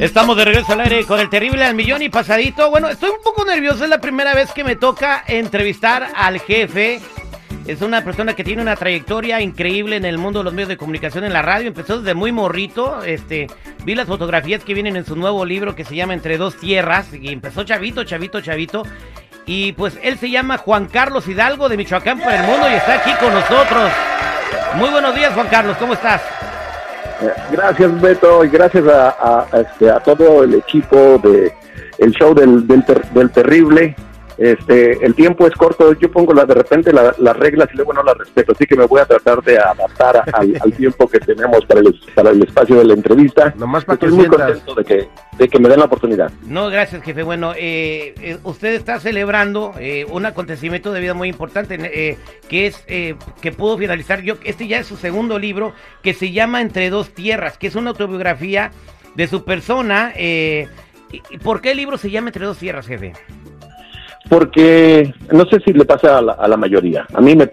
Estamos de regreso al aire con el terrible al millón y pasadito. Bueno, estoy un poco nervioso, es la primera vez que me toca entrevistar al jefe. Es una persona que tiene una trayectoria increíble en el mundo de los medios de comunicación en la radio. Empezó desde muy morrito. Este, vi las fotografías que vienen en su nuevo libro que se llama Entre dos tierras y empezó chavito, chavito, chavito. Y pues él se llama Juan Carlos Hidalgo de Michoacán para el mundo y está aquí con nosotros. Muy buenos días, Juan Carlos, ¿cómo estás? Gracias Beto y gracias a, a, este, a todo el equipo de el show del, del, ter, del terrible este, el tiempo es corto, yo pongo la, de repente la, las reglas y luego no las respeto, así que me voy a tratar de adaptar a, al, al, tiempo que tenemos para el, para el espacio de la entrevista. Nomás para Estoy que muy sientas. contento de que, de que me den la oportunidad. No, gracias, jefe. Bueno, eh, eh, usted está celebrando eh, un acontecimiento de vida muy importante, eh, que es eh, que pudo finalizar. Yo, este ya es su segundo libro, que se llama Entre dos tierras, que es una autobiografía de su persona. eh, ¿Por qué el libro se llama Entre dos tierras, jefe? Porque no sé si le pasa a la, a la mayoría. A mí, me,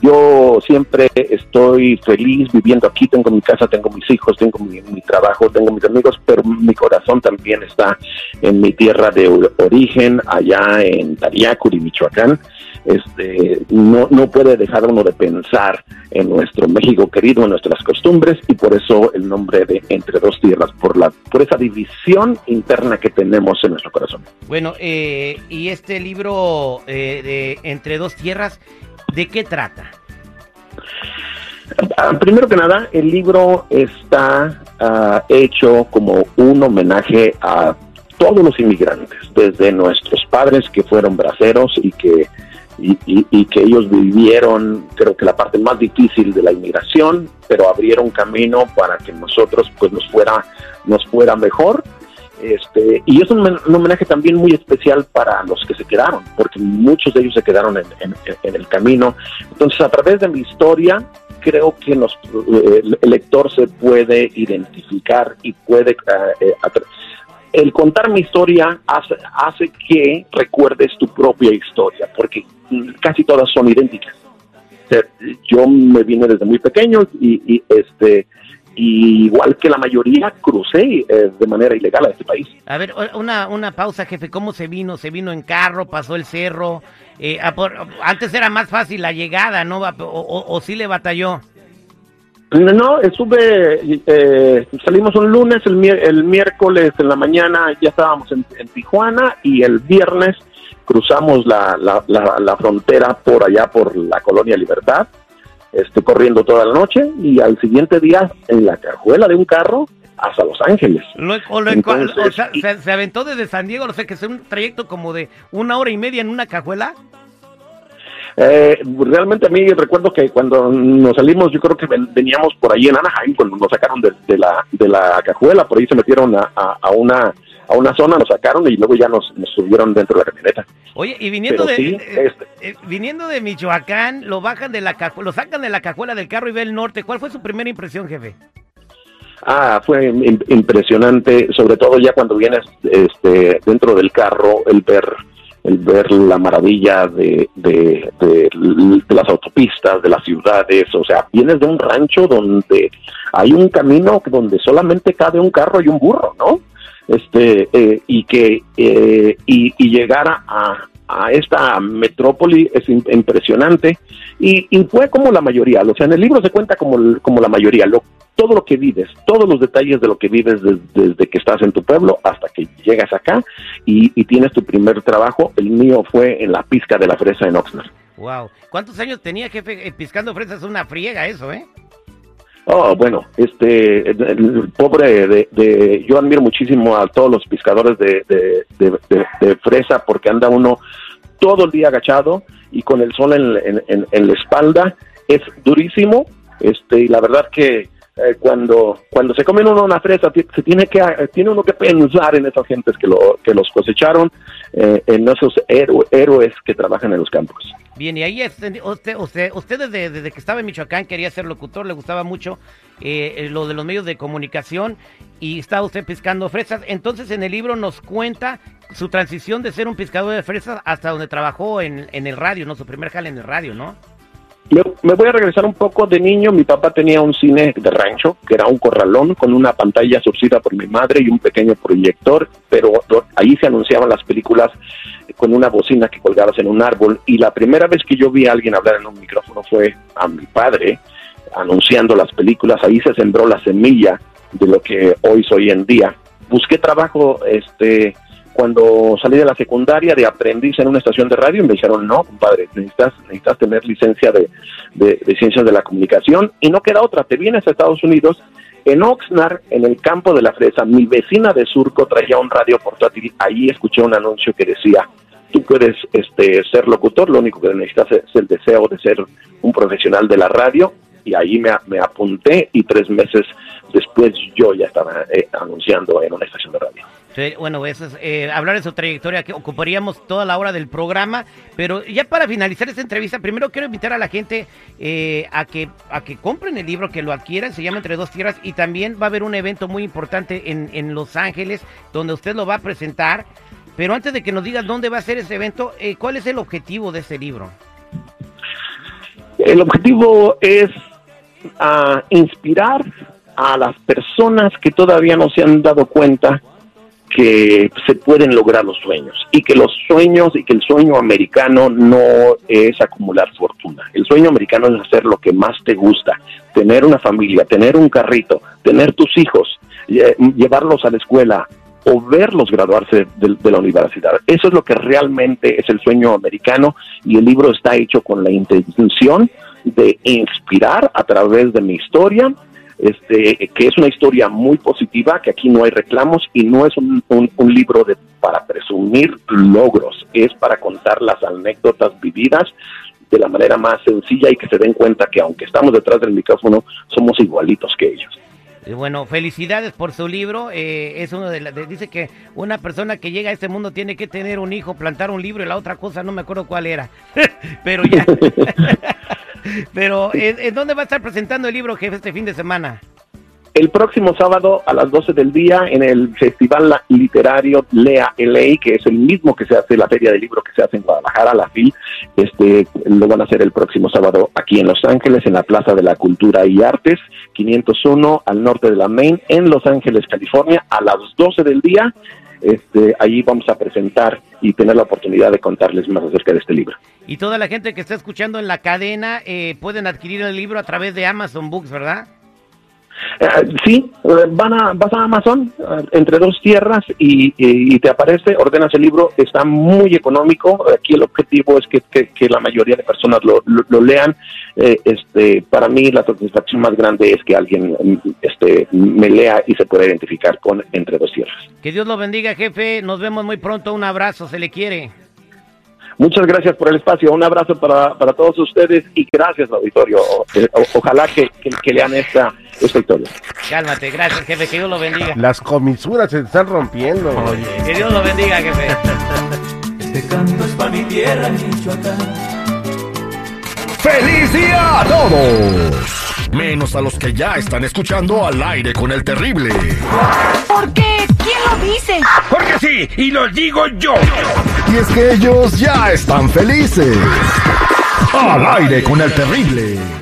yo siempre estoy feliz viviendo aquí. Tengo mi casa, tengo mis hijos, tengo mi, mi trabajo, tengo mis amigos, pero mi corazón también está en mi tierra de or- origen, allá en Tariacuri, Michoacán. Este, no, no puede dejar uno de pensar en nuestro México querido, en nuestras costumbres, y por eso el nombre de Entre Dos Tierras, por, esa división interna que tenemos en nuestro corazón. Bueno, eh, y este libro eh, de Entre dos tierras, ¿de qué trata? Ah, Primero que nada, el libro está ah, hecho como un homenaje a todos los inmigrantes, desde nuestros padres que fueron braceros y que y, y- y que ellos vivieron, creo que la parte más difícil de la inmigración, pero abrieron camino para que nosotros pues nos fuera nos fuera mejor. Este, y es un, men- un homenaje también muy especial para los que se quedaron, porque muchos de ellos se quedaron en, el camino. Entonces, a través de mi historia, creo que nos, eh, el, lector se puede identificar y puede... atra- el contar mi historia hace, hace que recuerdes tu propia historia, porque casi todas son idénticas. Yo me vine desde muy pequeño y, y, este y igual que la mayoría crucé eh, de manera ilegal a este país. A ver, una, una pausa, jefe. ¿Cómo se vino? ¿Se vino en carro? ¿Pasó el cerro? Eh, a por- antes era más fácil la llegada, ¿no? O, o- o sí le batalló. No, estuve, eh, salimos un lunes, el, el miércoles en la mañana ya estábamos en, en Tijuana y el viernes cruzamos la, la, la, la frontera por allá por la colonia Libertad, este, corriendo toda la noche y al siguiente día en la cajuela de un carro hasta Los Ángeles. O Entonces, o sea, y- se, se aventó desde San Diego, no sé, que es un trayecto como de una hora y media en una cajuela. Eh, realmente a mí recuerdo que cuando nos salimos, yo creo que ven- veníamos por ahí en Anaheim, cuando nos sacaron de, de la, de la cajuela, por ahí se metieron a, a- a una a una zona, nos sacaron y luego ya nos, nos subieron dentro de la camioneta. Oye, y viniendo Pero de sí, eh, este- eh, viniendo de Michoacán, lo bajan de la lo sacan de la cajuela del carro y ve el norte. ¿Cuál fue su primera impresión, jefe? Ah, fue im- impresionante, sobre todo ya cuando vienes este, dentro del carro, el ver el ver la maravilla de, de, las autopistas, de las ciudades, o sea, vienes de un rancho donde hay un camino donde solamente cabe un carro y un burro, ¿no? Este, eh, y que eh, y, y llegar a, a- esta metrópoli es im- impresionante y, fue como la mayoría, o sea, en el libro se cuenta como, como la mayoría, lo, todo lo que vives, todos los detalles de lo que vives des- desde que estás en tu pueblo hasta que llegas acá y, y tienes tu primer trabajo. El mío fue en la pizca de la fresa en Oxnard. Wow. ¿Cuántos años tenía, jefe? Eh, piscando fresas, una friega eso, ¿eh? Oh, bueno, este, el, pobre de, de- yo admiro muchísimo a todos los pescadores de, de, de- fresa porque anda uno todo el día agachado y con el sol en, en- en- en la espalda. Es durísimo, este, y la verdad que eh, cuando cuando se comen uno una fresa se tiene que eh, tiene uno que pensar en esas gentes que lo que los cosecharon, eh, en esos héroe- héroes que trabajan en los campos. Bien, y ahí este, usted, usted, usted desde, desde que estaba en Michoacán quería ser locutor, le gustaba mucho eh, lo de los medios de comunicación y estaba usted pescando fresas. Entonces en el libro nos cuenta su transición de ser un pescador de fresas hasta donde trabajó en, en el radio, ¿no? Su primer jale en el radio, ¿no? Me, voy a regresar un poco de niño. Mi papá tenía un cine de rancho, que era un corralón con una pantalla surcida por mi madre y un pequeño proyector, pero ahí se anunciaban las películas con una bocina que colgabas en un árbol. Y la primera vez que yo vi a alguien hablar en un micrófono fue a mi padre anunciando las películas. Ahí se sembró la semilla de lo que hoy soy en día. Busqué trabajo, este cuando salí de la secundaria de aprendiz en una estación de radio me dijeron, no, compadre, necesitas, necesitas tener licencia de, de, ciencias de la comunicación y no queda otra, te vienes a Estados Unidos. En Oxnard, en el campo de la fresa, mi vecina de Surco traía un radio portátil, ahí escuché un anuncio que decía, tú puedes este, ser locutor, lo único que necesitas es el deseo de ser un profesional de la radio y ahí me, me apunté y tres meses después yo ya estaba eh, anunciando en una estación de radio bueno, eso es, eh, hablar de su trayectoria, que ocuparíamos toda la hora del programa, pero ya para finalizar esta entrevista, primero quiero invitar a la gente eh, a, que, a que compren el libro, que lo adquieran, se llama Entre Dos Tierras, y también va a haber un evento muy importante en, en Los Ángeles, donde usted lo va a presentar. Pero antes de que nos digas dónde va a ser ese evento, eh, ¿cuál es el objetivo de este libro? El objetivo es ah, inspirar a las personas que todavía no se han dado cuenta que se pueden lograr los sueños y que los sueños y que el sueño americano no es acumular fortuna. El sueño americano es hacer lo que más te gusta, tener una familia, tener un carrito, tener tus hijos, llevarlos a la escuela o verlos graduarse de, la universidad. Eso es lo que realmente es el sueño americano y el libro está hecho con la intención de inspirar a través de mi historia este, que es una historia muy positiva, que aquí no hay reclamos y no es un, libro de, para presumir logros, es para contar las anécdotas vividas de la manera más sencilla y que se den cuenta que aunque estamos detrás del micrófono, somos igualitos que ellos. Bueno, felicidades por su libro. Eh, es uno de, dice que una persona que llega a este mundo tiene que tener un hijo, plantar un libro y la otra cosa no me acuerdo cuál era. Pero ya. Pero, ¿en, dónde va a estar presentando el libro, jefe, este fin de semana? El próximo sábado a las 12 del día en el Festival Literario Lea LA, que es el mismo que se hace la Feria del Libro que se hace en Guadalajara, la FIL, este, lo van a hacer el próximo sábado aquí en Los Ángeles, en la Plaza de la Cultura y Artes, 501 al norte de la Main, en Los Ángeles, California, a las 12 del día. Este, allí vamos a presentar y tener la oportunidad de contarles más acerca de este libro. Y toda la gente que está escuchando en la cadena eh, pueden adquirir el libro a través de Amazon Books, ¿verdad? Eh, sí, eh, van a, vas a Amazon entre dos tierras y, te aparece, ordenas el libro, está muy económico. Aquí el objetivo es que, la mayoría de personas lo, lean. este, para mí la satisfacción más grande es que alguien este, me lea y se pueda identificar con entre dos tierras. Que Dios lo bendiga, jefe. Nos vemos muy pronto. Un abrazo, se le quiere. Muchas gracias por el espacio. Un abrazo para, para todos ustedes y gracias, auditorio. ojalá que, que, lean esta, esta historia. Cálmate, gracias, jefe. Que Dios lo bendiga. Las comisuras se están rompiendo. que Dios lo bendiga, jefe. Este canto es para mi tierra, Michoacán. ¡Feliz día a todos! Menos a los que ya están escuchando al aire con el terrible. ¿Por qué? ¿Quién lo dice? Porque sí, y lo digo yo. Y es que ellos ya están felices. Al aire con el terrible.